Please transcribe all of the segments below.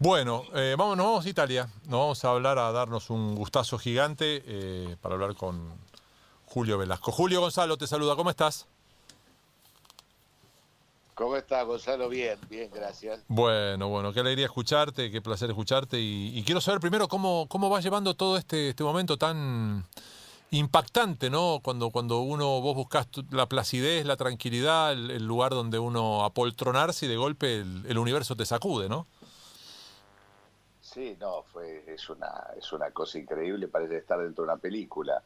Bueno, eh, vamos, nos vamos a Italia. Nos vamos a hablar, a darnos un gustazo gigante eh, para hablar con Julio Velasco. Julio Gonzalo te saluda, ¿cómo estás? ¿Cómo estás, Gonzalo? Bien, bien, gracias. Bueno, bueno, qué alegría escucharte, qué placer escucharte. Y, y quiero saber primero cómo, cómo vas llevando todo este, este momento tan impactante, ¿no? Cuando, cuando uno, vos buscas la placidez, la tranquilidad, el, el lugar donde uno apoltronarse y de golpe el, el universo te sacude, ¿no? Sí, no, fue, es una, es una cosa increíble, parece estar dentro de una película.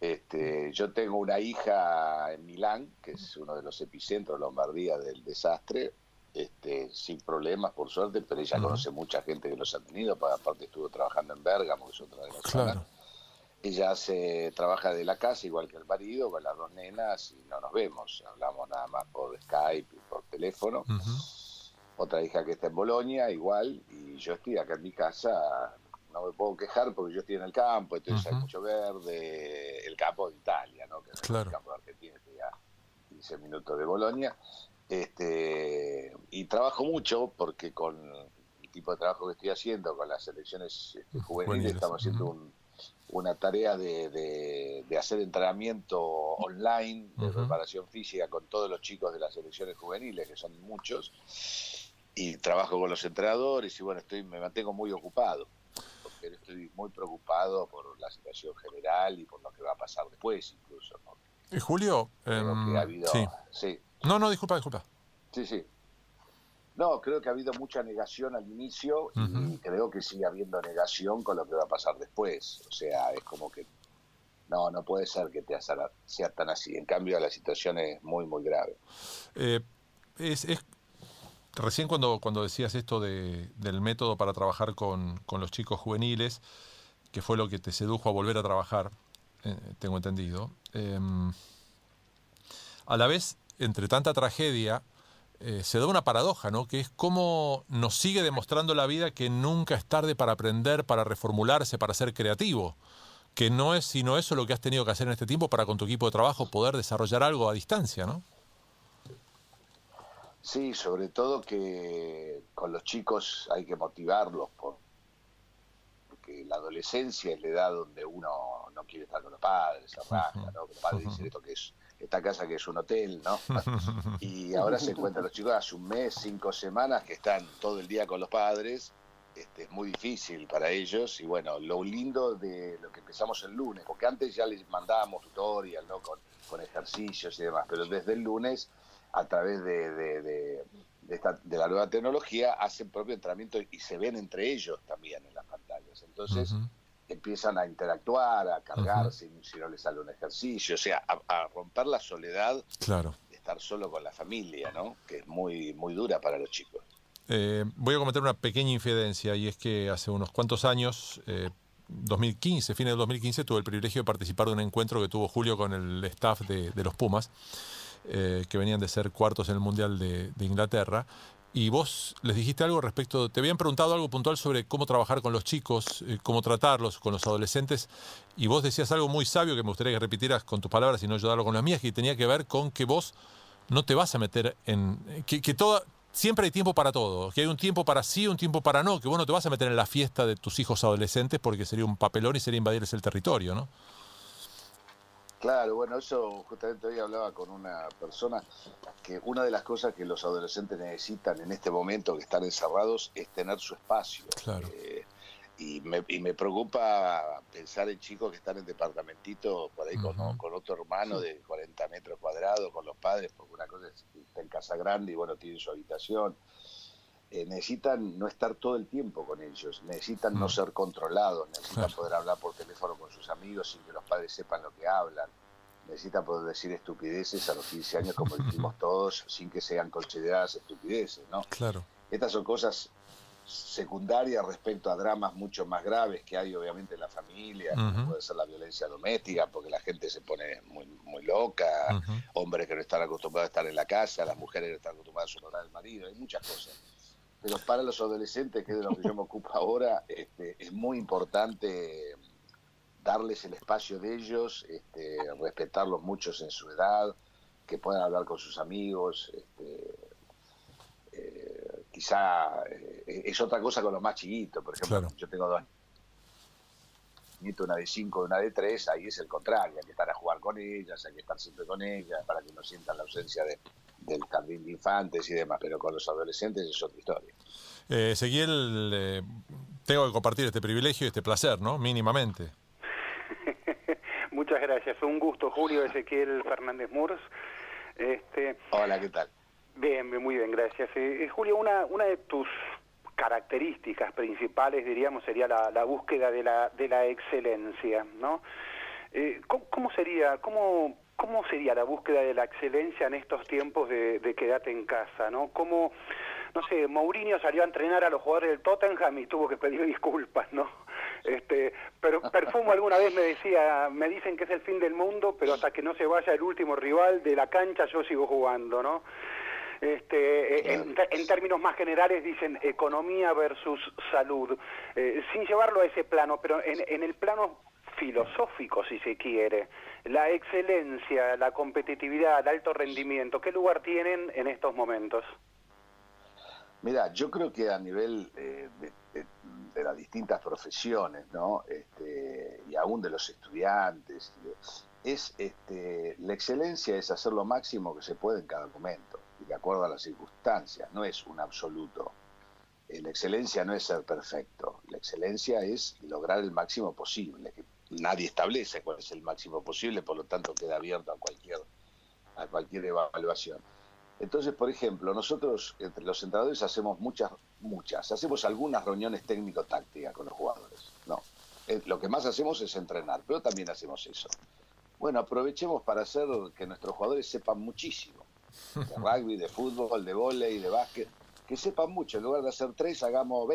Este, yo tengo una hija en Milán, que es uno de los epicentros de Lombardía del desastre, este, sin problemas, por suerte, pero ella conoce mucha gente que los ha tenido, pa- aparte estuvo trabajando en Bérgamo, que es otra de las Claro. zonas. Ella hace, trabaja de la casa, igual que el marido, con las dos nenas, y no nos vemos, hablamos nada más por Skype y por teléfono. Ujú. Otra hija que está en Bolonia, igual, y yo estoy acá en mi casa, no me puedo quejar porque yo estoy en el campo, entonces hay Ujú. mucho verde, el campo de Italia, ¿no? que Claro. el campo de Argentina, estoy a 15 minutos de Bolonia, este, y trabajo mucho porque con el tipo de trabajo que estoy haciendo, con las selecciones este, juveniles, estamos haciendo un- una tarea de, de- de hacer entrenamiento online de preparación física con todos los chicos de las selecciones juveniles, que son muchos, y trabajo con los entrenadores y bueno, estoy me mantengo muy ocupado, porque estoy muy preocupado por la situación general y por lo que va a pasar después incluso. ¿no? Eh, Julio, que ha habido... sí. sí, No, no, disculpa, disculpa. sí, sí. No, creo que ha habido mucha negación al inicio y creo que sigue habiendo negación con lo que va a pasar después. O sea, es como que no, no puede ser que te sea tan así. En cambio, la situación es muy, muy grave. Eh, es, es- recién cuando, cuando decías esto de- del método para trabajar con, con los chicos juveniles, que fue lo que te sedujo a volver a trabajar, eh, tengo entendido, eh, a la vez, entre tanta tragedia, eh, se da una paradoja, ¿no? Que es cómo nos sigue demostrando la vida que nunca es tarde para aprender, para reformularse, para ser creativo. Que no es sino eso lo que has tenido que hacer en este tiempo para con tu equipo de trabajo poder desarrollar algo a distancia, ¿no? Sí, sobre todo que con los chicos hay que motivarlos por- porque la adolescencia es la edad donde uno no quiere estar con los padres, se ¿no? Los padres dicen esto que es esta casa que es un hotel, ¿no? y ahora se encuentran los chicos hace un mes, cinco semanas que están todo el día con los padres. Este, es muy difícil para ellos y bueno, lo lindo de lo que empezamos el lunes, porque antes ya les mandábamos tutorial, ¿no? Con, con ejercicios y demás, pero desde el lunes a través de, de- de- de esta- de la nueva tecnología hacen propio entrenamiento y se ven entre ellos también en las pantallas. Entonces empiezan a interactuar, a cargarse si no les sale un ejercicio, o sea, a, a romper la soledad Claro. de estar solo con la familia, ¿no? Que es muy, muy dura para los chicos. Eh, voy a cometer una pequeña infidencia y es que hace unos cuantos años, eh, 2015, fines del 2015, tuve el privilegio de participar de un encuentro que tuvo Julio con el staff de, de los Pumas, eh, que venían de ser cuartos en el Mundial de, Inglaterra. Y vos les dijiste algo respecto, te habían preguntado algo puntual sobre cómo trabajar con los chicos, eh, cómo tratarlos, con los adolescentes, y vos decías algo muy sabio que me gustaría que repitieras con tus palabras y no ayudarlo con las mías, que tenía que ver con que vos no te vas a meter en... que, que siempre hay tiempo para todo, que hay un tiempo para sí, un tiempo para no, que vos no te vas a meter en la fiesta de tus hijos adolescentes porque sería un papelón y sería invadirles el territorio, ¿no? Claro, bueno, eso justamente hoy hablaba con una persona que una de las cosas que los adolescentes necesitan en este momento que están encerrados es tener su espacio. Claro. Eh, y, me, y me preocupa pensar en chicos que están en departamentito por ahí con otro hermano de 40 metros cuadrados, con los padres, porque una cosa es que está en casa grande y bueno, tiene su habitación. Eh, necesitan no estar todo el tiempo con ellos, necesitan no Mm. ser controlados, necesitan poder hablar por teléfono con sus amigos sin que los padres sepan lo que hablan, necesitan poder decir estupideces a los 15 años como dijimos todos, sin que sean consideradas estupideces, ¿no? Claro. Estas son cosas secundarias respecto a dramas mucho más graves que hay obviamente en la familia, como Ujú. puede ser la violencia doméstica, porque la gente se pone muy, muy loca, hombres que no están acostumbrados a estar en la casa, las mujeres que no están acostumbradas a honorar al marido, hay muchas cosas. Pero para los adolescentes, que es de lo que yo me ocupo ahora, este, es muy importante darles el espacio de ellos, este, respetarlos muchos en su edad, que puedan hablar con sus amigos, este, eh, quizá es otra cosa con los más chiquitos. Por ejemplo, yo tengo dos nietos, una de cinco y una de tres, ahí es el contrario, hay que estar a jugar con ellas, hay que estar siempre con ellas para que no sientan la ausencia de, del jardín de infantes y demás, pero con los adolescentes es otra historia. Eh, Ezequiel, eh, tengo que compartir este privilegio y este placer, ¿no? Mínimamente. Muchas gracias, fue un gusto, Julio Ezequiel Fernández Murs. Este, Hola, ¿qué tal? Bien, muy bien, gracias. Eh, Julio, una, una de tus características principales, diríamos, sería la, búsqueda de la, de la excelencia, ¿no? Eh, ¿cómo, sería, cómo, ¿Cómo sería la búsqueda de la excelencia en estos tiempos de, de quedarte en casa, ¿no? ¿Cómo, no sé, Mourinho salió a entrenar a los jugadores del Tottenham y tuvo que pedir disculpas, ¿no? Este, pero Perfumo alguna vez me decía, me dicen que es el fin del mundo, pero hasta que no se vaya el último rival de la cancha yo sigo jugando, ¿no? Este, en, términos más generales dicen economía versus salud, eh, sin llevarlo a ese plano, pero en, en el plano filosófico, si se quiere, la excelencia, la competitividad, el alto rendimiento, ¿qué lugar tienen en estos momentos? Mira, yo creo que a nivel eh, de, las distintas profesiones, ¿no? Este, y aún de los estudiantes, es este, la excelencia es hacer lo máximo que se puede en cada momento y de acuerdo a las circunstancias, no es un absoluto. Eh, la excelencia no es ser perfecto, la excelencia es lograr el máximo posible, que nadie establece cuál es el máximo posible, por lo tanto queda abierto a cualquier, a cualquier evaluación. Entonces, por ejemplo, nosotros entre los entrenadores hacemos muchas, muchas, hacemos algunas reuniones técnico-tácticas con los jugadores. No, eh, lo que más hacemos es entrenar, pero también hacemos eso. Bueno, aprovechemos para hacer que nuestros jugadores sepan muchísimo de rugby, de fútbol, de vóley, de básquet, que sepan mucho. En lugar de hacer tres, hagamos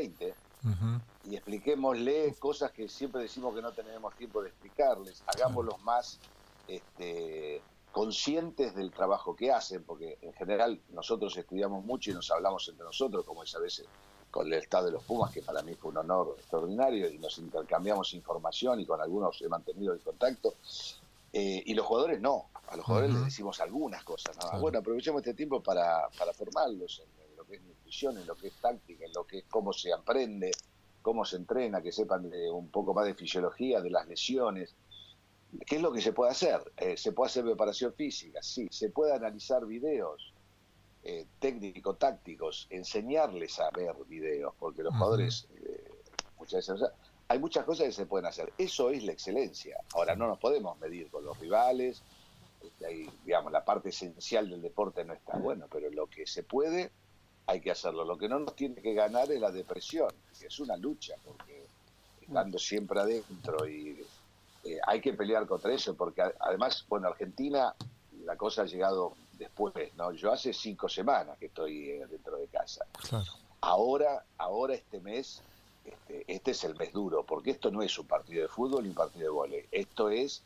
y expliquémosle cosas que siempre decimos que no tenemos tiempo de explicarles. Hagámoslos más este, conscientes del trabajo que hacen, porque en general nosotros estudiamos mucho y nos hablamos entre nosotros, como es a veces con el estado de los Pumas, que para mí fue un honor extraordinario, y nos intercambiamos información y con algunos he mantenido el contacto. Eh, y los jugadores no, a los jugadores les decimos algunas cosas. Bueno, aprovechemos este tiempo para, para formarlos en, nutrición, en lo que es táctica, en lo que es cómo se aprende, cómo se entrena, que sepan de un poco más de fisiología, de las lesiones. ¿Qué es lo que se puede hacer? Eh, se puede hacer preparación física, sí. Se puede analizar videos eh, técnico-tácticos, enseñarles a ver videos, porque los jugadores eh, muchas veces... hay muchas cosas que se pueden hacer. Eso es la excelencia. Ahora, no nos podemos medir con los rivales. Este, digamos, la parte esencial del deporte no está bueno, pero lo que se puede, hay que hacerlo. Lo que no nos tiene que ganar es la depresión, que es una lucha, porque estando siempre adentro y eh, hay que pelear contra eso, porque además, bueno, Argentina, la cosa ha llegado después, ¿no? Yo hace cinco semanas que estoy eh, dentro de casa. Ahora, ahora este mes, este, este, es el mes duro, porque esto no es un partido de fútbol ni un partido de vóley, esto es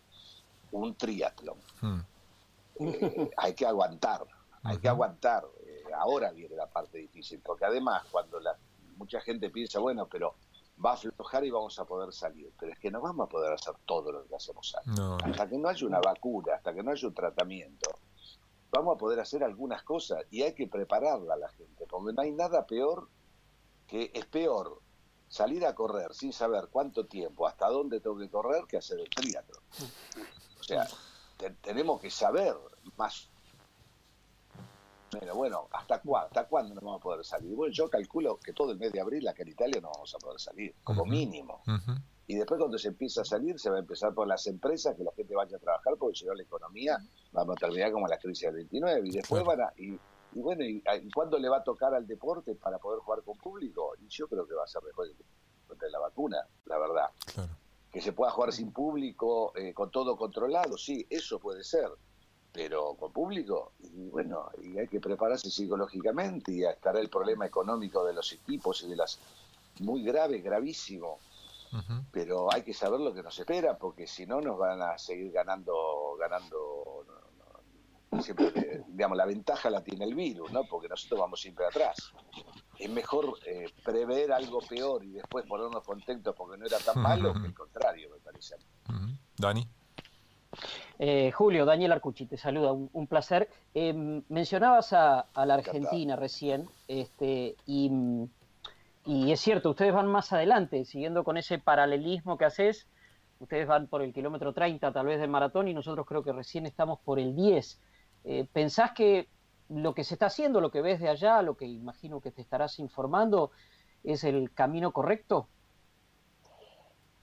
un triatlón. Hmm. Eh, hay que aguantar, hay que aguantar. Ahora viene la parte difícil, porque además cuando la, mucha gente piensa, bueno, pero va a aflojar y vamos a poder salir. Pero es que no vamos a poder hacer todo lo que hacemos antes. Hasta que no haya una vacuna, hasta que no haya un tratamiento, vamos a poder hacer algunas cosas y hay que prepararla a la gente, porque no hay nada peor que es peor salir a correr sin saber cuánto tiempo, hasta dónde tengo que correr, que hacer el triatlo. O sea, tenemos que saber más pero bueno, ¿hasta cuándo? ¿Hasta cuándo no vamos a poder salir? Bueno, yo calculo que todo el mes de abril acá en Italia no vamos a poder salir, como mínimo. Y después cuando se empieza a salir, se va a empezar por las empresas, que la gente vaya a trabajar, porque si no la economía vamos a terminar como la crisis del 29. Y después van a... Y, bueno, y, cuándo le va a tocar al deporte para poder jugar con público? Y yo creo que va a ser mejor de la vacuna, la verdad. Que se pueda jugar sin público, eh, con todo controlado, sí, eso puede ser pero con público, y bueno, y hay que prepararse psicológicamente y estará el problema económico de los equipos y de las muy grave, gravísimo. Pero hay que saber lo que nos espera, porque si no nos van a seguir ganando, ganando, siempre, digamos, la ventaja la tiene el virus, ¿no? Porque nosotros vamos siempre atrás. Es mejor eh, prever algo peor y después ponernos contentos porque no era tan malo que el contrario, me parece. Dani. Eh, Julio, Daniel Arcucci, te saluda, un, placer. Em, mencionabas a, la Argentina recién, este, y, y, es cierto, ustedes van más adelante, siguiendo con ese paralelismo que haces, ustedes van por el kilómetro 30 tal vez del maratón y nosotros creo que recién estamos por el 10. Eh, ¿Pensás que lo que se está haciendo, lo que ves de allá, lo que imagino que te estarás informando, es el camino correcto?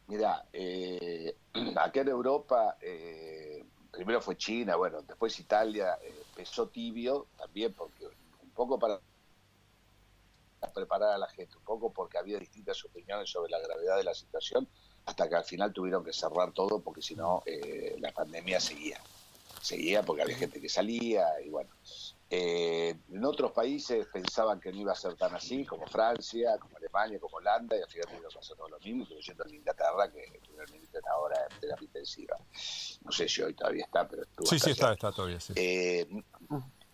Mira, eh, acá en Europa, eh, primero fue China, bueno, después Italia, eh, empezó tibio también porque un poco para preparar a la gente, un poco porque había distintas opiniones sobre la gravedad de la situación, hasta que al final tuvieron que cerrar todo porque si no la pandemia seguía, seguía porque había gente que salía y bueno, eh, en otros países pensaban que no iba a ser tan así, como Francia, como Alemania, como Holanda, y al final que hacer todo lo mismo, incluyendo en Inglaterra, que realmente ahora en terapia intensiva. No sé si hoy todavía está, pero estuvo. Sí, sí, está, está todavía. Sí. Eh,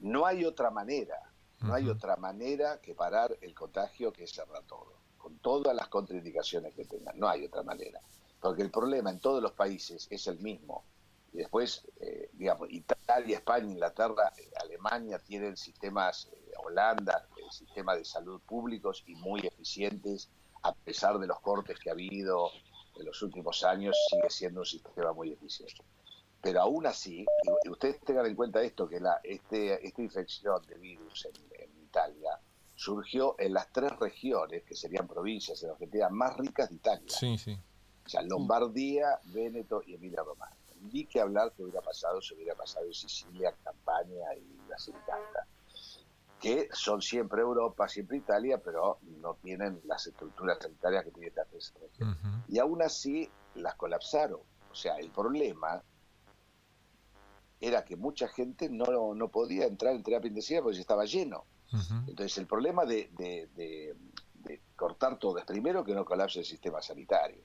no hay otra manera, no hay otra manera que parar el contagio que cerrar todo, con todas las contraindicaciones que tengan. No hay otra manera. Porque el problema en todos los países es el mismo y después, eh, digamos, Italia, España, Inglaterra, eh, Alemania tienen sistemas, eh, Holanda, sistemas de salud públicos y muy eficientes, a pesar de los cortes que ha habido en los últimos años, sigue siendo un sistema muy eficiente. Pero aún así, y ustedes tengan en cuenta esto, que la, este, esta infección de virus en, en Italia surgió en las tres regiones, que serían provincias en Argentina, más ricas de Italia. Sí, sí. O sea, Lombardía, Véneto y Emilia-Romagna ni que hablar que hubiera pasado si hubiera pasado en Sicilia, Campania y Basilicata, que son siempre Europa, siempre Italia, pero no tienen las estructuras sanitarias que tiene esta región. Y aún así las colapsaron. O sea, el problema era que mucha gente no, no podía entrar en terapia intensiva porque estaba lleno. Entonces el problema de, de cortar todo es primero que no colapse el sistema sanitario.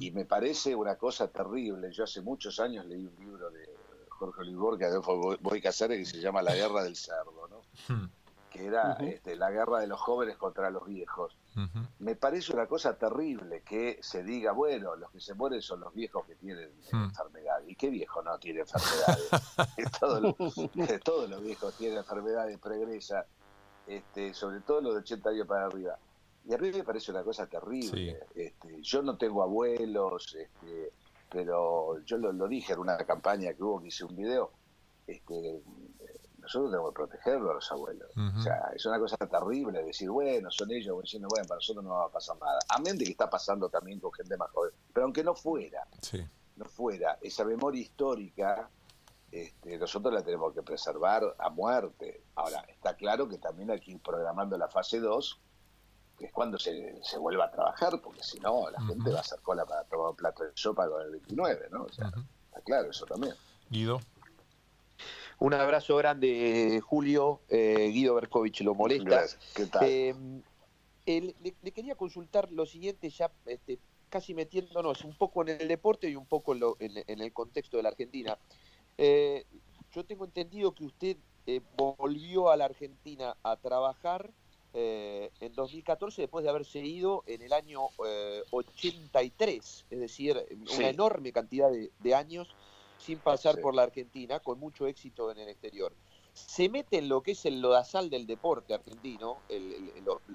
Y me parece una cosa terrible. Yo hace muchos años leí un libro de Jorge Olivorca, de Boy Casares, que se llama La guerra del cerdo, ¿no? Hmm. que era este, la guerra de los jóvenes contra los viejos. Me parece una cosa terrible que se diga, bueno, los que se mueren son los viejos que tienen hmm. enfermedades. ¿Y qué viejo no tiene enfermedades? todos, los viejos tienen enfermedades pregresas, este, sobre todo los de 80 años para arriba. Y a mí me parece una cosa terrible. Este, yo no tengo abuelos, este, pero yo lo, dije en una campaña que hubo, que hice un video. Este, nosotros tenemos que protegerlo a los abuelos. O sea, es una cosa terrible decir, bueno, son ellos, diciendo, bueno, para nosotros no va a pasar nada. Amén de que está pasando también con gente más joven. Pero aunque no fuera, no fuera, esa memoria histórica, este, nosotros la tenemos que preservar a muerte. Ahora, está claro que también hay que ir programando la fase 2 es cuando se, se vuelva a trabajar, porque si no, la gente va a hacer cola para tomar un plato de sopa con el 29, ¿no? O sea, está claro eso también. Guido. Un abrazo grande, Julio. Eh, Guido Berkovich lo molesta. ¿Qué tal? Eh, le, quería consultar lo siguiente, ya este, casi metiéndonos un poco en el deporte y un poco en, el contexto de la Argentina. Eh, yo tengo entendido que usted volvió a la Argentina a trabajar eh, en 2014 después de haberse ido en el año 83, eh, es decir, una enorme cantidad de, años sin pasar por la Argentina, con mucho éxito en el exterior. Se mete en lo que es el lodazal del deporte argentino,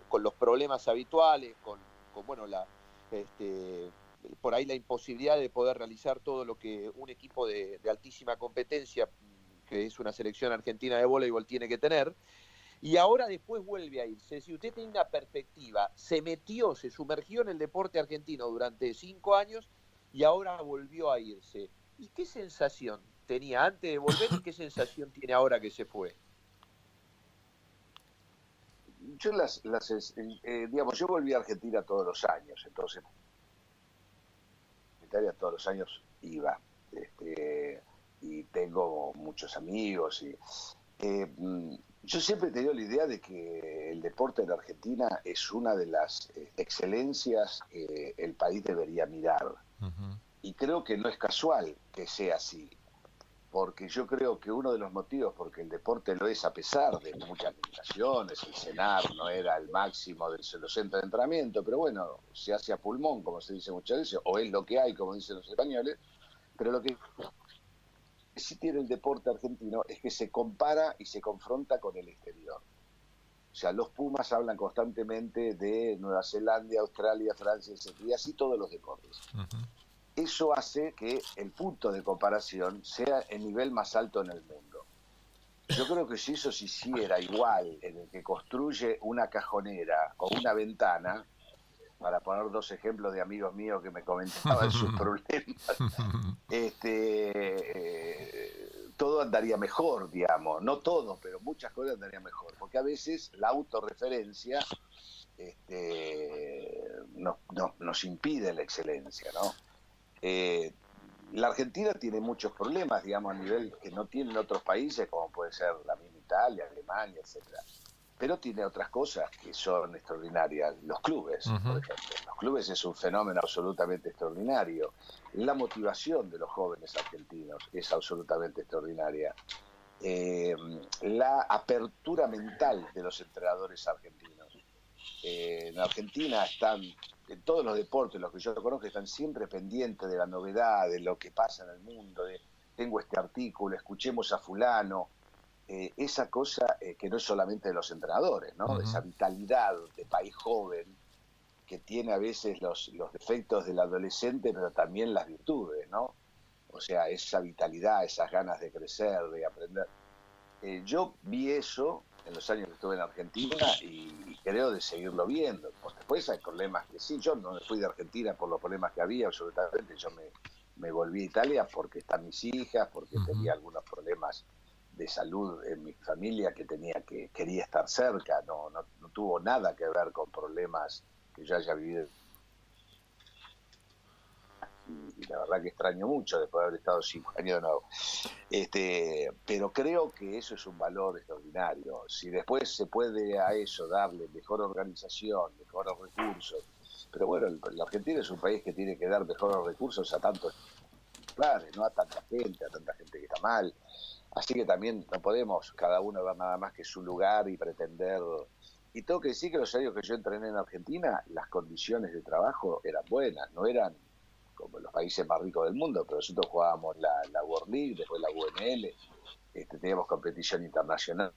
con los problemas habituales, con, bueno, la, este, por ahí la imposibilidad de poder realizar todo lo que un equipo de, de altísima competencia, que es una selección argentina de voleibol, tiene que tener y ahora después vuelve a irse. Si usted tiene una perspectiva, se metió, se sumergió en el deporte argentino durante cinco años y ahora volvió a irse. ¿Y qué sensación tenía antes de volver y qué sensación tiene ahora que se fue? Yo las, las eh, digamos, yo volví a Argentina todos los años, entonces Italia todos los años iba. Este, y tengo muchos amigos y eh, yo siempre he tenido la idea de que el deporte en Argentina es una de las eh, excelencias que el país debería mirar. Y creo que no es casual que sea así, porque yo creo que uno de los motivos porque el deporte lo es a pesar de muchas limitaciones, el cenar no era el máximo de los centros de entrenamiento, pero bueno, se hace a pulmón, como se dice muchas veces, o es lo que hay, como dicen los españoles, pero lo que sí tiene el deporte argentino es que se compara y se confronta con el exterior. O sea, los Pumas hablan constantemente de Nueva Zelanda, Australia, Francia, etc. Y así todos los deportes. Eso hace que el punto de comparación sea el nivel más alto en el mundo. Yo creo que si eso se hiciera igual en el que construye una cajonera o una ventana, para poner dos ejemplos de amigos míos que me comentaban sus problemas, este, eh, todo andaría mejor, digamos. No todo, pero muchas cosas andarían mejor. Porque a veces la autorreferencia este, nos impide la excelencia, ¿no? Eh, la Argentina tiene muchos problemas, digamos, a nivel que no tienen otros países, como puede ser la misma Italia, Alemania, etcétera. Pero tiene otras cosas que son extraordinarias. Los clubes, por ejemplo. Los clubes es un fenómeno absolutamente extraordinario. La motivación de los jóvenes argentinos es absolutamente extraordinaria. Eh, la apertura mental de los entrenadores argentinos. Eh, en Argentina están en todos los deportes, los que yo conozco, están siempre pendientes de la novedad, de lo que pasa en el mundo, de tengo este artículo, escuchemos a fulano, eh, esa cosa eh, que no es solamente de los entrenadores, ¿no? Esa vitalidad de país joven que tiene a veces los, los defectos del adolescente, pero también las virtudes, ¿no? O sea, esa vitalidad, esas ganas de crecer, de aprender. Eh, yo vi eso en los años que estuve en Argentina y, creo de seguirlo viendo. Pues después hay problemas que sí, yo no me fui de Argentina por los problemas que había, absolutamente, yo me, volví a Italia porque están mis hijas, porque tenía algunos problemas de salud en mi familia que tenía que quería estar cerca, no, no, no tuvo nada que ver con problemas que yo haya vivido y, la verdad que extraño mucho después de haber estado cinco años de nuevo. Este, pero creo que eso es un valor extraordinario. Si después se puede a eso darle mejor organización, mejores recursos, pero bueno, la Argentina es un país que tiene que dar mejores recursos a tantos planes, no a tanta gente, a tanta gente que está mal. Así que también no podemos cada uno ver nada más que su lugar y pretender y tengo que decir que los años que yo entrené en Argentina, las condiciones de trabajo eran buenas, no eran como los países más ricos del mundo, pero nosotros jugábamos la, la World League, después la UNL, este, teníamos competición internacional,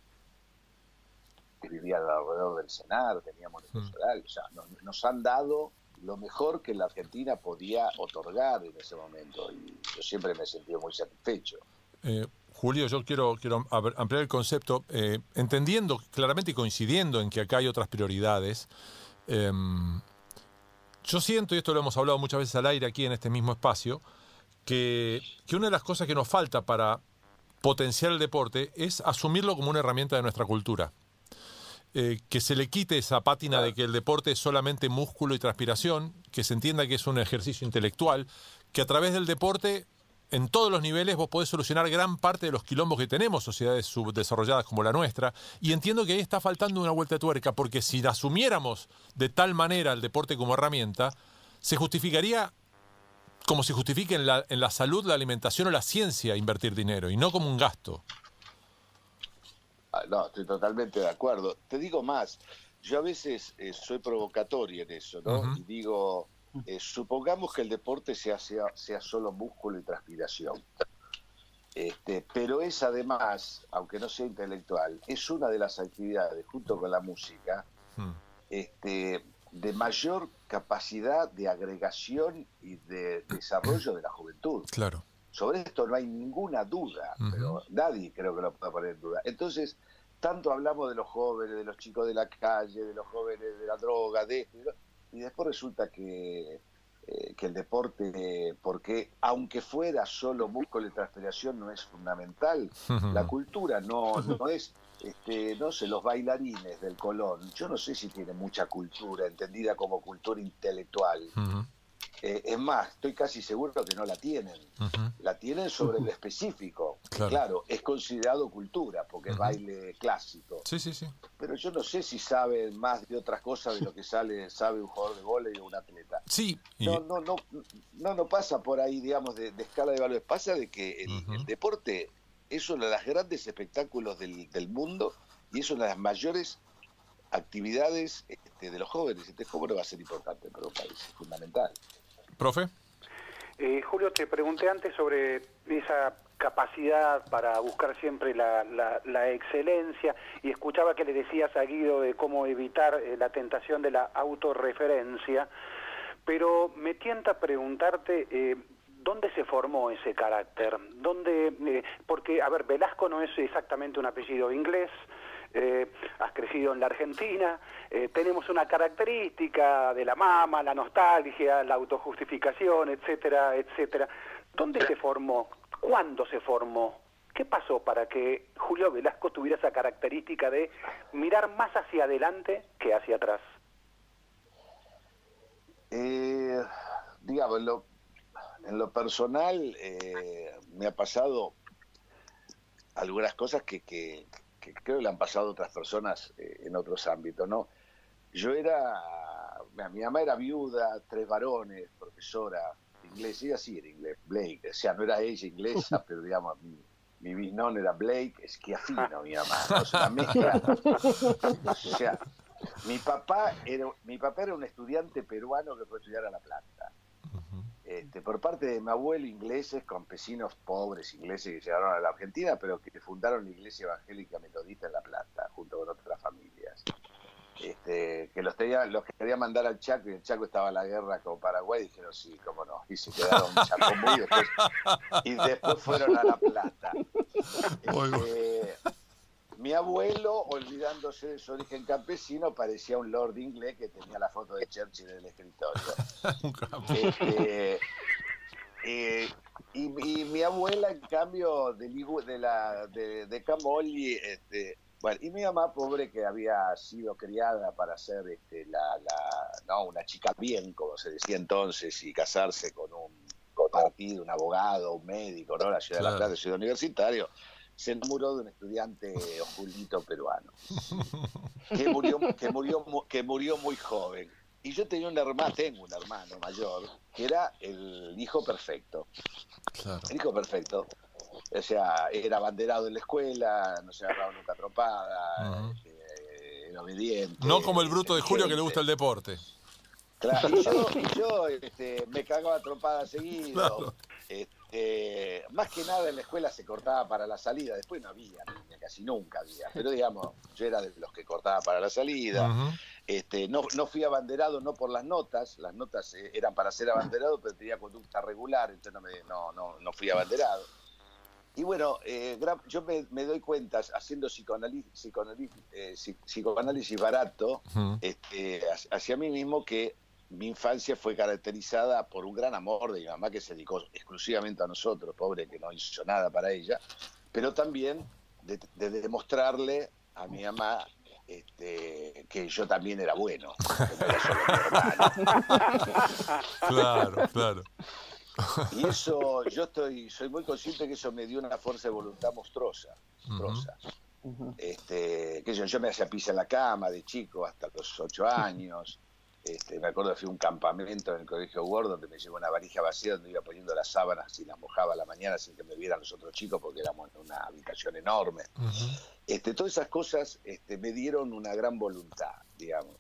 vivían alrededor del CENAR, teníamos el o sea, nos, han dado lo mejor que la Argentina podía otorgar en ese momento y yo siempre me he sentido muy satisfecho. Eh, Julio, yo quiero, quiero ampliar el concepto, eh, entendiendo claramente y coincidiendo en que acá hay otras prioridades. Eh, yo siento, y esto lo hemos hablado muchas veces al aire aquí en este mismo espacio, que, una de las cosas que nos falta para potenciar el deporte es asumirlo como una herramienta de nuestra cultura. Eh, que se le quite esa pátina de que el deporte es solamente músculo y transpiración, que se entienda que es un ejercicio intelectual, que a través del deporte en todos los niveles vos podés solucionar gran parte de los quilombos que tenemos, sociedades subdesarrolladas como la nuestra, y entiendo que ahí está faltando una vuelta de tuerca, porque si asumiéramos de tal manera el deporte como herramienta, se justificaría como se justifique en la, en la salud, la alimentación o la ciencia invertir dinero, y no como un gasto. Ah, no, estoy totalmente de acuerdo. Te digo más, yo a veces eh, soy provocatorio en eso, ¿no? Y digo, eh, supongamos que el deporte sea, sea, solo músculo y transpiración. Este, pero es además, aunque no sea intelectual, es una de las actividades, junto con la música, hmm. este, de mayor capacidad de agregación y de desarrollo de la juventud. Claro. Sobre esto no hay ninguna duda, pero nadie creo que lo pueda poner en duda. Entonces, tanto hablamos de los jóvenes, de los chicos de la calle, de los jóvenes de la droga, de esto, y después resulta que, eh, que el deporte, porque aunque fuera solo músculo y transpiración, no es fundamental. La cultura no, no es, este, no sé, los bailarines del Colón, yo no sé si tiene mucha cultura, entendida como cultura intelectual. Eh, es más, estoy casi seguro que no la tienen. La tienen sobre lo específico. Claro. es considerado cultura porque es baile clásico. Sí, sí, sí. Pero yo no sé si saben más de otras cosas de lo que sale, sabe un jugador de vóley o un atleta. Sí. No, no, no, no, no pasa por ahí, digamos, de, escala de valores. Pasa de que el, deporte es uno de los grandes espectáculos del, del mundo y es una de las mayores actividades este, de los jóvenes. Entonces, ¿cómo no va a ser importante para un país? Es fundamental. Profe. Eh, Julio, te pregunté antes sobre esa capacidad para buscar siempre la, la, excelencia y escuchaba que le decías a Guido de cómo evitar eh, la tentación de la autorreferencia, pero me tienta preguntarte... Eh, ¿Dónde se formó ese carácter? ¿Dónde, eh, porque, a ver, Velasco no es exactamente un apellido inglés, eh, has crecido en la Argentina, eh, tenemos una característica de la mama, la nostalgia, la autojustificación, etcétera, etcétera. ¿Dónde se formó? ¿Cuándo se formó? ¿Qué pasó para que Julio Velasco tuviera esa característica de mirar más hacia adelante que hacia atrás? Eh, digamos, en lo, personal me ha pasado algunas cosas que, que, que creo que le han pasado a otras personas eh, en otros ámbitos, ¿no? Yo era, mi mamá era viuda, tres varones, profesora, inglés, ella sí era inglés, Blake, o sea, no era ella inglesa, pero digamos, mi, mi bisnón era Blake, esquiafino mi mamá, o sea, o sea, mi papá era, mi papá era un estudiante peruano que fue a estudiar a La Plata. Este, por parte de mi abuelo, ingleses, campesinos pobres ingleses que llegaron a la Argentina, pero que fundaron la iglesia evangélica metodista en La Plata, junto con otras familias. Este, que los, tenía, los quería mandar al Chaco y el Chaco estaba en la guerra con Paraguay, dijeron sí, cómo no, y se quedaron Chaco muy después, y después fueron a La Plata. Este, mi abuelo, olvidándose de su origen campesino, parecía un lord inglés que tenía la foto de Churchill en el escritorio. Este, eh, y, mi abuela, en cambio, de, de, la, de, de Camoli, este, bueno, y mi mamá, pobre, que había sido criada para ser este, la, la, no, una chica bien, como se decía entonces, y casarse con un partido, un abogado, un médico, ¿no? La ciudad de la Plata, ciudad universitario se enamoró de un estudiante oscurito peruano que murió, que murió, que murió muy joven. Y yo tenía un hermano, tengo un hermano mayor, que era el hijo perfecto. El hijo perfecto. O sea, era abanderado en la escuela, no se agarraba nunca tropada, eh, era obediente. No como el bruto de Julio que le gusta el deporte. Claro, y yo, este, me cagaba tropada seguido. Este, más que nada en la escuela se cortaba para la salida, después no había, casi nunca había, pero digamos, yo era de los que cortaba para la salida. este, no, no fui abanderado no por las notas, las notas eh, eran para ser abanderado, pero tenía conducta regular, entonces no, me, no, no, no fui abanderado. Y bueno, eh, yo me, doy cuenta, haciendo psicoanálisis, psicoanálisis, eh, psicoanálisis barato, este, hacia mí mismo, que mi infancia fue caracterizada por un gran amor de mi mamá que se dedicó exclusivamente a nosotros, pobre que no hizo nada para ella, pero también de, demostrarle a mi mamá este, que yo también era bueno, Claro, claro. Y eso, yo estoy, soy muy consciente que eso me dio una fuerza de voluntad monstruosa, monstruosa. este, que yo, yo me hacía pisa en la cama de chico hasta los ocho años. Este, me acuerdo que fui a un campamento en el Colegio Ward donde me llevó una varija vacía donde iba poniendo las sábanas y las mojaba a la mañana sin que me vieran los otros chicos porque éramos en una habitación enorme. este, todas esas cosas este, me dieron una gran voluntad, digamos.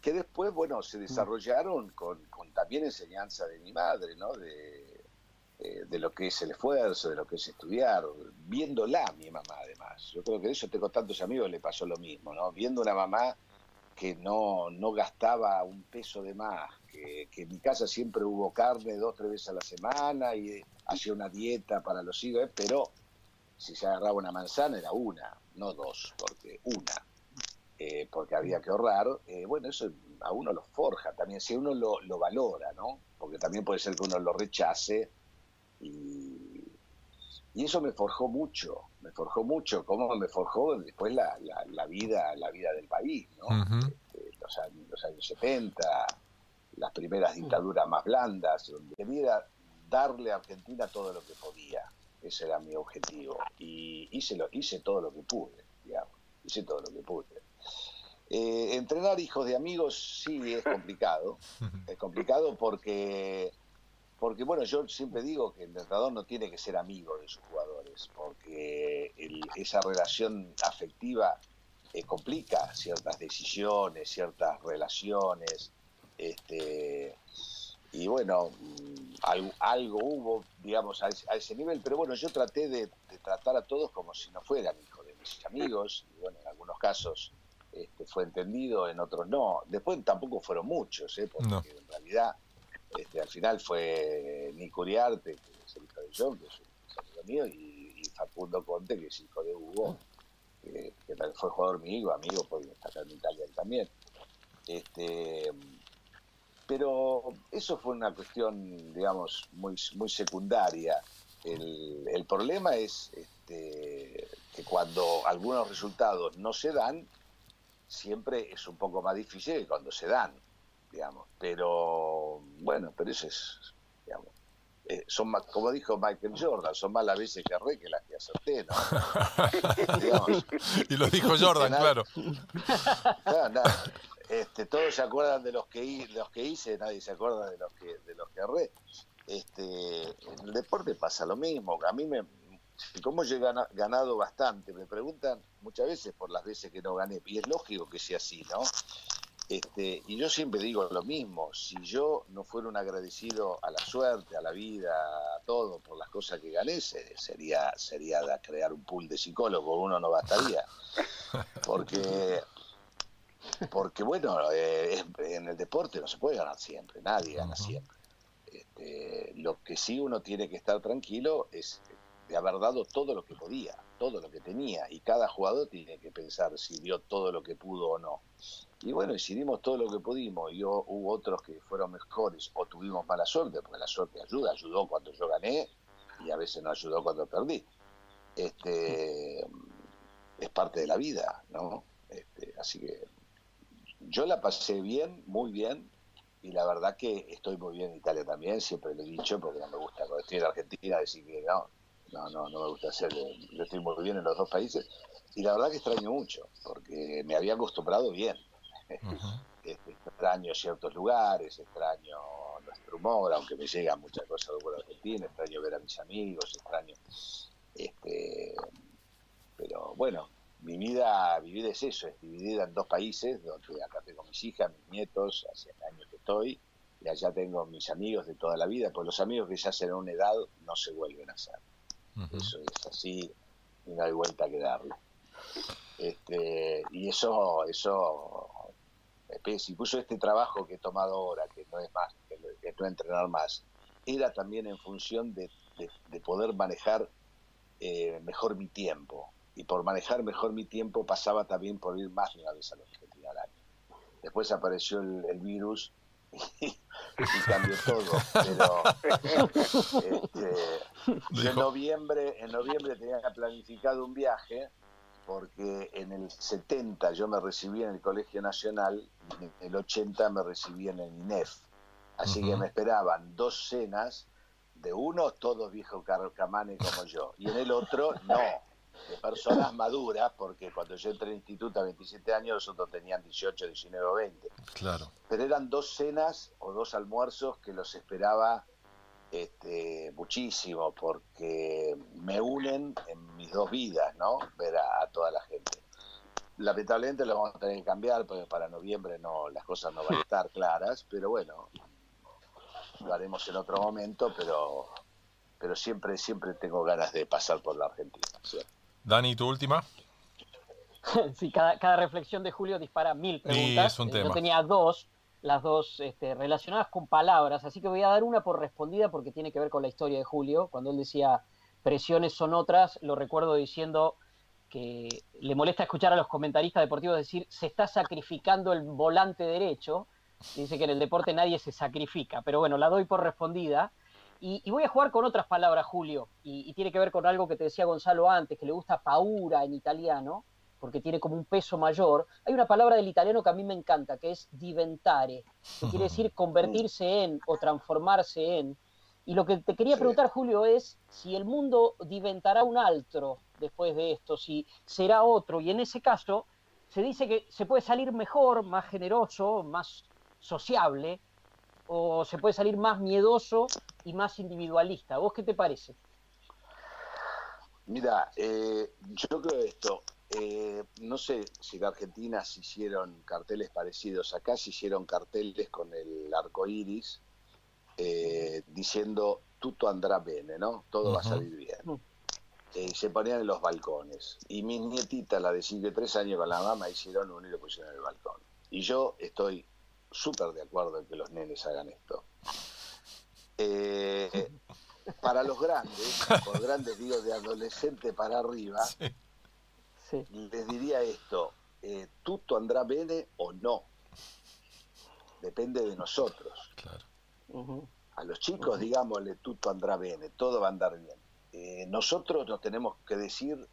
Que después, bueno, se desarrollaron con, también enseñanza de mi madre, ¿no? De, eh, de lo que es el esfuerzo, de lo que es estudiar, viéndola mi mamá además. Yo creo que de eso tengo tantos amigos le pasó lo mismo, ¿no? Viendo una mamá que no, no gastaba un peso de más, que, en mi casa siempre hubo carne dos, tres veces a la semana y hacía una dieta para los hijos, ¿eh? pero si se agarraba una manzana era una, no dos, porque una, eh, porque había que ahorrar. Eh, bueno, eso a uno lo forja también, si uno lo, lo valora, ¿no? Porque también puede ser que uno lo rechace y, y eso me forjó mucho, me forjó mucho, como me forjó después la, vida la vida del país, ¿no? Este, los, años, los, años, 70, las primeras dictaduras más blandas, donde quería darle a Argentina todo lo que podía, ese era mi objetivo, y hice, lo, hice todo lo que pude, digamos, hice todo lo que pude. Eh, entrenar hijos de amigos sí es complicado, es complicado porque porque bueno, yo siempre digo que el entrenador no tiene que ser amigo de sus jugadores, porque esa relación afectiva eh, complica ciertas decisiones, ciertas relaciones, este, y bueno, mm, algo, hubo, digamos, a ese, nivel, pero bueno, yo traté de, tratar a todos como si no fueran hijos de mis amigos, y bueno, en algunos casos este, fue entendido, en otros no. Después tampoco fueron muchos, ¿eh? porque en realidad este, al final fue Nico Uriarte, que es el hijo de John, que es amigo mío, y, Facundo Conte, que es hijo de Hugo, que, fue jugador mío, amigo, porque está acá en Italia también. Este, pero eso fue una cuestión, digamos, muy, muy secundaria. El, problema es este, que cuando algunos resultados no se dan, siempre es un poco más difícil que cuando se dan, digamos. Pero bueno, pero eso es, eh, son más, como dijo Michael Jordan, son más las veces que erré que las que acerté, ¿no? y lo dijo Jordan, claro. Este, todos se acuerdan de los que los que hice, nadie se acuerda de los que de los que erré. Este, en el deporte pasa lo mismo. A mí me, como yo he ganado bastante, me preguntan muchas veces por las veces que no gané y es lógico que sea así, ¿no? Este, y yo siempre digo lo mismo, si yo no fuera un agradecido a la suerte, a la vida, a todo, por las cosas que gané, sería, sería crear un pool de psicólogos, uno no bastaría. Porque porque bueno, eh, en el deporte no se puede ganar siempre, nadie gana siempre. Este, lo que sí uno tiene que estar tranquilo es de haber dado todo lo que podía, todo lo que tenía, y cada jugador tiene que pensar si dio todo lo que pudo o no. Y bueno, decidimos todo lo que pudimos, y hubo otros que fueron mejores o tuvimos mala suerte, porque la suerte ayuda, ayudó cuando yo gané y a veces no ayudó cuando perdí. Este, es parte de la vida, ¿no? Este, así que yo la pasé bien, muy bien, y la verdad que estoy muy bien en Italia también, siempre lo he dicho, porque no me gusta, cuando estoy en Argentina, decir que no, no, no, no me gusta hacer, yo estoy muy bien en los dos países, y la verdad que extraño mucho, porque me había acostumbrado bien. Este, extraño ciertos lugares, extraño nuestro humor, aunque me llegan muchas cosas de Argentina, extraño ver a mis amigos, extraño, este, pero bueno, mi vida, mi vida es eso, es dividida en dos países, donde acá tengo mis hijas, mis nietos, hace años que estoy, y allá tengo mis amigos de toda la vida, pues los amigos que ya hacen una edad no se vuelven a hacer. Eso es así y no hay vuelta que darle. Este, y eso, eso, incluso este trabajo que he tomado ahora, que no es más, que, no entrenar más, era también en función de, poder manejar eh, mejor mi tiempo y por manejar mejor mi tiempo pasaba también por ir más de una vez a la Argentina al año. Después apareció el, virus y, cambió todo. Pero este, en noviembre, en noviembre tenía planificado un viaje porque en el 70 yo me recibí en el Colegio Nacional, en el 80 me recibí en el INEF. Así que me esperaban dos cenas de uno, todos viejos carcamanes como yo, y en el otro, no, de personas maduras, porque cuando yo entré al instituto a 27 años, los otros tenían 18, 19 o 20. Claro. Pero eran dos cenas o dos almuerzos que los esperaba este, muchísimo, porque me unen en mis dos vidas, ¿no? Ver a, toda la gente. Lamentablemente lo vamos a tener que cambiar, porque para noviembre no las cosas no van a estar claras, pero bueno, lo haremos en otro momento, pero pero siempre siempre tengo ganas de pasar por la Argentina. Dani, tu última. sí, cada, reflexión de Julio dispara mil preguntas. es un Yo tenía dos, las dos este, relacionadas con palabras, así que voy a dar una por respondida porque tiene que ver con la historia de Julio. Cuando él decía presiones son otras, lo recuerdo diciendo que le molesta escuchar a los comentaristas deportivos decir se está sacrificando el volante derecho. Dice que en el deporte nadie se sacrifica, pero bueno, la doy por respondida. Y, voy a jugar con otras palabras, Julio, y, tiene que ver con algo que te decía Gonzalo antes, que le gusta paura en italiano, porque tiene como un peso mayor. Hay una palabra del italiano que a mí me encanta, que es diventare, que quiere decir convertirse en o transformarse en. Y lo que te quería preguntar, Julio, es si el mundo diventará un altro después de esto, si será otro, y en ese caso se dice que se puede salir mejor, más generoso, más sociable, o se puede salir más miedoso y más individualista. ¿Vos qué te parece? Mira, eh, yo creo esto. Eh, no sé si en Argentina se hicieron carteles parecidos. Acá se hicieron carteles con el arco iris eh, diciendo tutto andrá bene, ¿no? Todo va a salir bien. Eh, se ponían en los balcones. Y mis nietitas, la de 5 y 3 años con la mamá, hicieron uno y lo pusieron en el balcón. Y yo estoy súper de acuerdo en que los nenes hagan esto. Eh, para los grandes, por grandes digo de adolescente para arriba, les diría esto, eh, tutto andrá bene o no. Depende de nosotros. A los chicos, digámosle, tutto andrá bene, todo va a andar bien. Eh, nosotros nos tenemos que decir,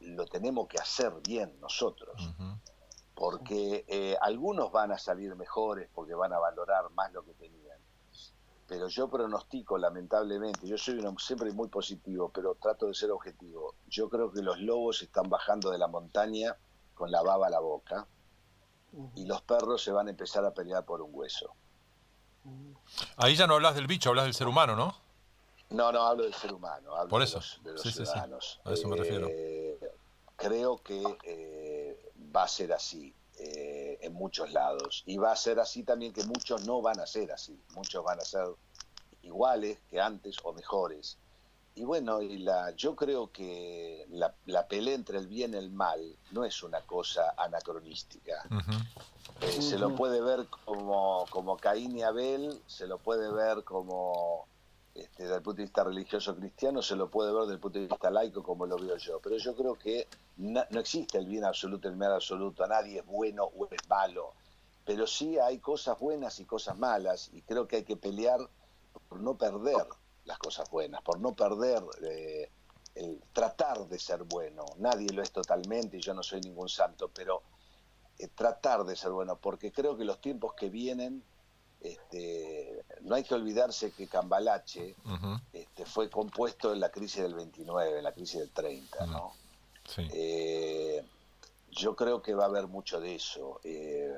lo tenemos que hacer bien nosotros. Porque eh, algunos van a salir mejores porque van a valorar más lo que tenían. Pero yo pronostico, lamentablemente, yo soy siempre muy positivo, pero trato de ser objetivo. Yo creo que los lobos están bajando de la montaña con la baba a la boca y los perros se van a empezar a pelear por un hueso. Ahí ya no hablas del bicho, hablas del ser humano, ¿no? No, no, hablo del ser humano, hablo Por eso. de los, ciudadanos. A eso me refiero. Eh, creo que eh, va a ser así eh, en muchos lados. Y va a ser así también que muchos no van a ser así. Muchos van a ser iguales que antes o mejores. Y bueno, y la, yo creo que la, la pelea entre el bien y el mal no es una cosa anacronística. Se lo puede ver como, como Caín y Abel, se lo puede ver como este, desde el punto de vista religioso cristiano, se lo puede ver desde el punto de vista laico como lo veo yo. Pero yo creo que no, existe el bien absoluto el mal absoluto, nadie es bueno o es malo. Pero sí hay cosas buenas y cosas malas, y creo que hay que pelear por no perder las cosas buenas, por no perder eh, el tratar de ser bueno. Nadie lo es totalmente y yo no soy ningún santo, pero eh, tratar de ser bueno, porque creo que los tiempos que vienen este, no hay que olvidarse que Cambalache este, fue compuesto en la crisis del 29, en la crisis del 30, ¿no? Eh, yo creo que va a haber mucho de eso. Eh,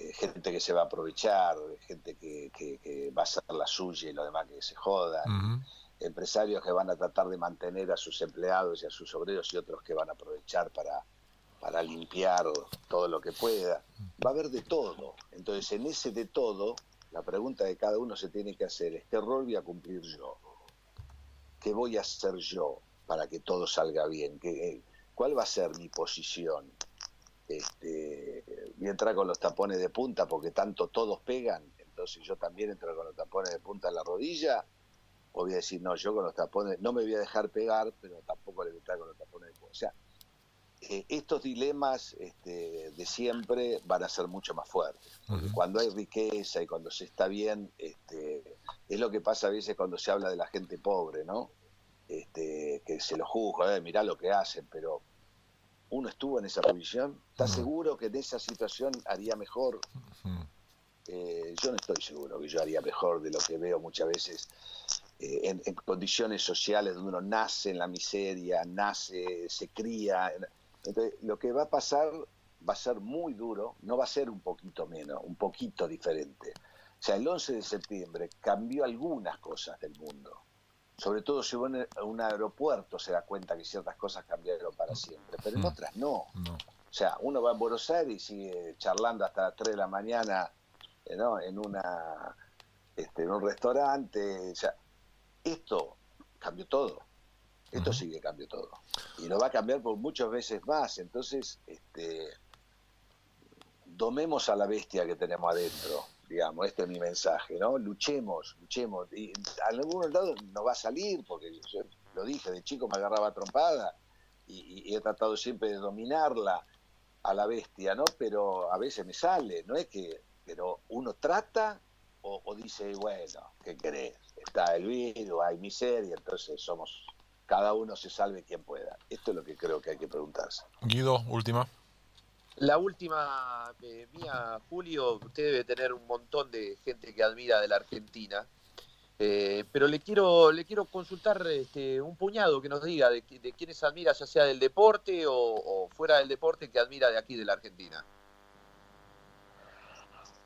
eh, gente que se va a aprovechar, gente que, va a hacer la suya y lo demás que se jodan. Empresarios que van a tratar de mantener a sus empleados y a sus obreros y otros que van a aprovechar para para limpiar todo lo que pueda. Va a haber de todo. Entonces, en ese de todo, la pregunta que cada uno se tiene que hacer es, ¿qué rol voy a cumplir yo? ¿Qué voy a hacer yo para que todo salga bien? ¿Qué, ¿Cuál va a ser mi posición? Este, voy a entrar con los tapones de punta porque tanto todos pegan, entonces yo también entro con los tapones de punta en la rodilla, o voy a decir, no, yo con los tapones, no me voy a dejar pegar, pero tampoco le voy a entrar con los tapones de punta. O sea, eh, estos dilemas este, de siempre van a ser mucho más fuertes. Porque cuando hay riqueza y cuando se está bien, este, es lo que pasa a veces cuando se habla de la gente pobre, ¿no? Este, que se lo juzga, eh, mirá lo que hacen, pero uno estuvo en esa posición, ¿está seguro que en esa situación haría mejor? Eh, yo no estoy seguro que yo haría mejor de lo que veo muchas veces en, condiciones sociales donde uno nace en la miseria, nace, se cría. Entonces, lo que va a pasar va a ser muy duro, no va a ser un poquito menos, un poquito diferente. O sea, el 11 de septiembre cambió algunas cosas del mundo. Sobre todo si uno en un aeropuerto se da cuenta que ciertas cosas cambiaron para siempre, pero en hmm. otras no. O sea, uno va a Buenos Aires y sigue charlando hasta las 3 de la mañana eh, ¿no? en, una, este, en un restaurante. O sea, esto cambió todo. Esto sí que cambió todo. Y lo va a cambiar por muchas veces más. Entonces, este, domemos a la bestia que tenemos adentro, digamos, este es mi mensaje, ¿no? Luchemos, luchemos. Y a algún lado no va a salir, porque yo lo dije, de chico me agarraba trompada y, he tratado siempre de dominarla a la bestia, ¿no? Pero a veces me sale, no es que, pero uno trata o, o dice, bueno, ¿qué querés? Está el virus, hay miseria, entonces somos cada uno se salve quien pueda. Esto es lo que creo que hay que preguntarse. Guido, última. La última eh, mía, Julio, usted debe tener un montón de gente que admira de la Argentina, eh, pero le quiero le quiero consultar este, un puñado que nos diga de, de quiénes admira, ya sea del deporte o, fuera del deporte, que admira de aquí de la Argentina.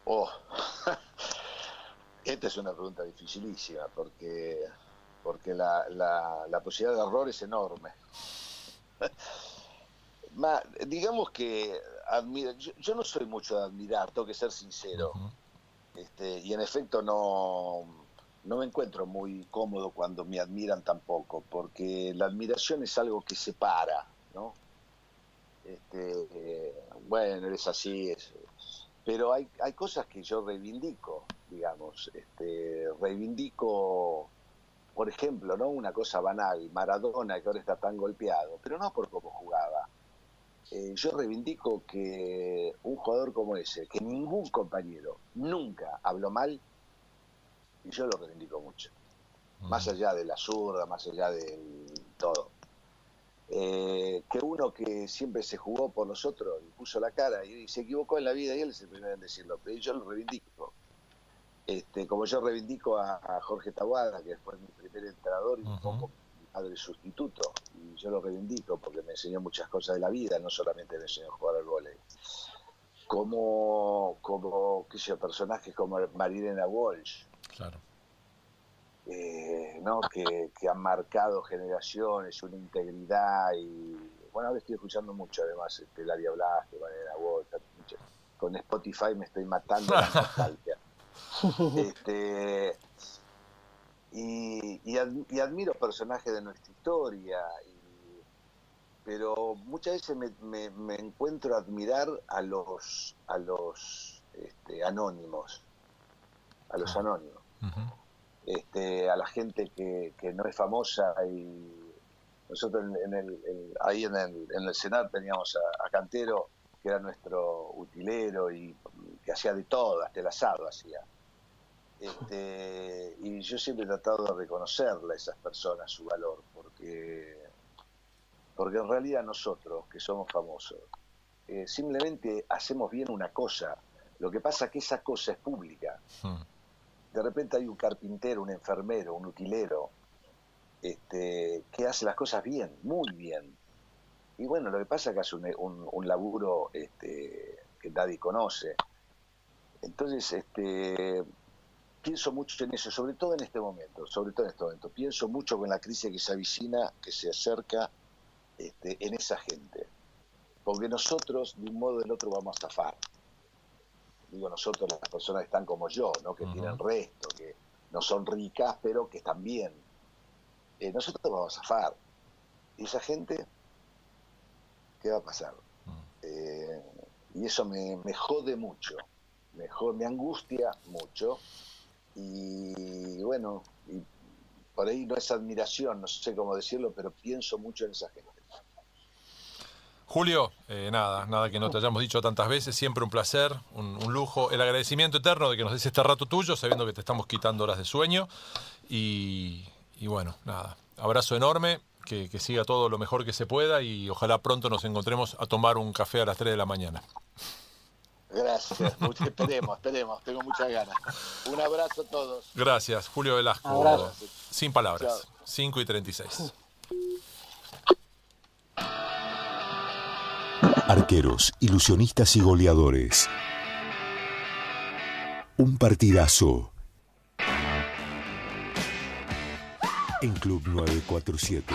Oh, esta es una pregunta dificilísima porque porque la, la, posibilidad de error es enorme. digamos que admira, yo, no soy mucho de admirar, tengo que ser sincero. este, y en efecto no, no me encuentro muy cómodo cuando me admiran tampoco, porque la admiración es algo que separa, ¿no? Este, eh, bueno, eres así, es, pero hay, hay cosas que yo reivindico, digamos, este, reivindico, por ejemplo, ¿no? Una cosa banal, Maradona que ahora está tan golpeado, pero no por cómo jugaba. Eh, yo reivindico que un jugador como ese, que ningún compañero nunca habló mal, y yo lo reivindico mucho. Más allá de la zurda, más allá de todo. Eh, que uno que siempre se jugó por nosotros y puso la cara y, se equivocó en la vida y él es el primero en decirlo, pero yo lo reivindico. Este, como yo reivindico a, Jorge Tabuada, que fue mi primer entrenador y un poco mi padre sustituto, y yo lo reivindico porque me enseñó muchas cosas de la vida, no solamente me enseñó a jugar al vóley. Como, como qué sé yo, personajes como Marilena Walsh, Claro. Eh, ¿no? Que, han marcado generaciones, una integridad y bueno, ahora estoy escuchando mucho además este, Laria Blasque, Vanessa Volta, con Spotify me estoy matando la nostalgia. este, y, y, admiro personajes de nuestra historia, pero muchas veces me, me, encuentro a admirar a los, a los este, anónimos, a los ah. anónimos este, a la gente que, no es famosa y nosotros en, el, ahí en el, en el Senat teníamos a, Cantero que era nuestro utilero y que hacía de todo, hasta el asado hacía. Este, y yo siempre he tratado de reconocerle a esas personas su valor, porque, porque en realidad nosotros, que somos famosos, eh, simplemente hacemos bien una cosa. Lo que pasa es que esa cosa es pública. Hmm de repente hay un carpintero, un enfermero, un utilero, este, que hace las cosas bien, muy bien. Y bueno, lo que pasa es que hace un, laburo este, que nadie conoce. Entonces, este, pienso mucho en eso, sobre todo en este momento, sobre todo en este momento. Pienso mucho con la crisis que se avicina, que se acerca este, en esa gente. Porque nosotros, de un modo o del otro, vamos a zafar digo nosotros, las personas que están como yo, ¿no? que tienen resto, que no son ricas, pero que están bien. Eh, nosotros vamos a zafar. ¿Y esa gente? ¿Qué va a pasar? Eh, y eso me, jode mucho, me, me angustia mucho. Y bueno, y por ahí no es admiración, no sé cómo decirlo, pero pienso mucho en esa gente. Julio, eh, nada, nada que no te hayamos dicho tantas veces, siempre un placer, un, lujo, el agradecimiento eterno de que nos des este rato tuyo, sabiendo que te estamos quitando horas de sueño. Y, bueno, nada, abrazo enorme, que, siga todo lo mejor que se pueda y ojalá pronto nos encontremos a tomar un café a las 3 de la mañana. Gracias, esperemos, esperemos, tengo muchas ganas. Un abrazo a todos. Gracias, Julio Velasco. Sin palabras, 5 y 36. Arqueros, ilusionistas y goleadores. Un partidazo. En Club 947.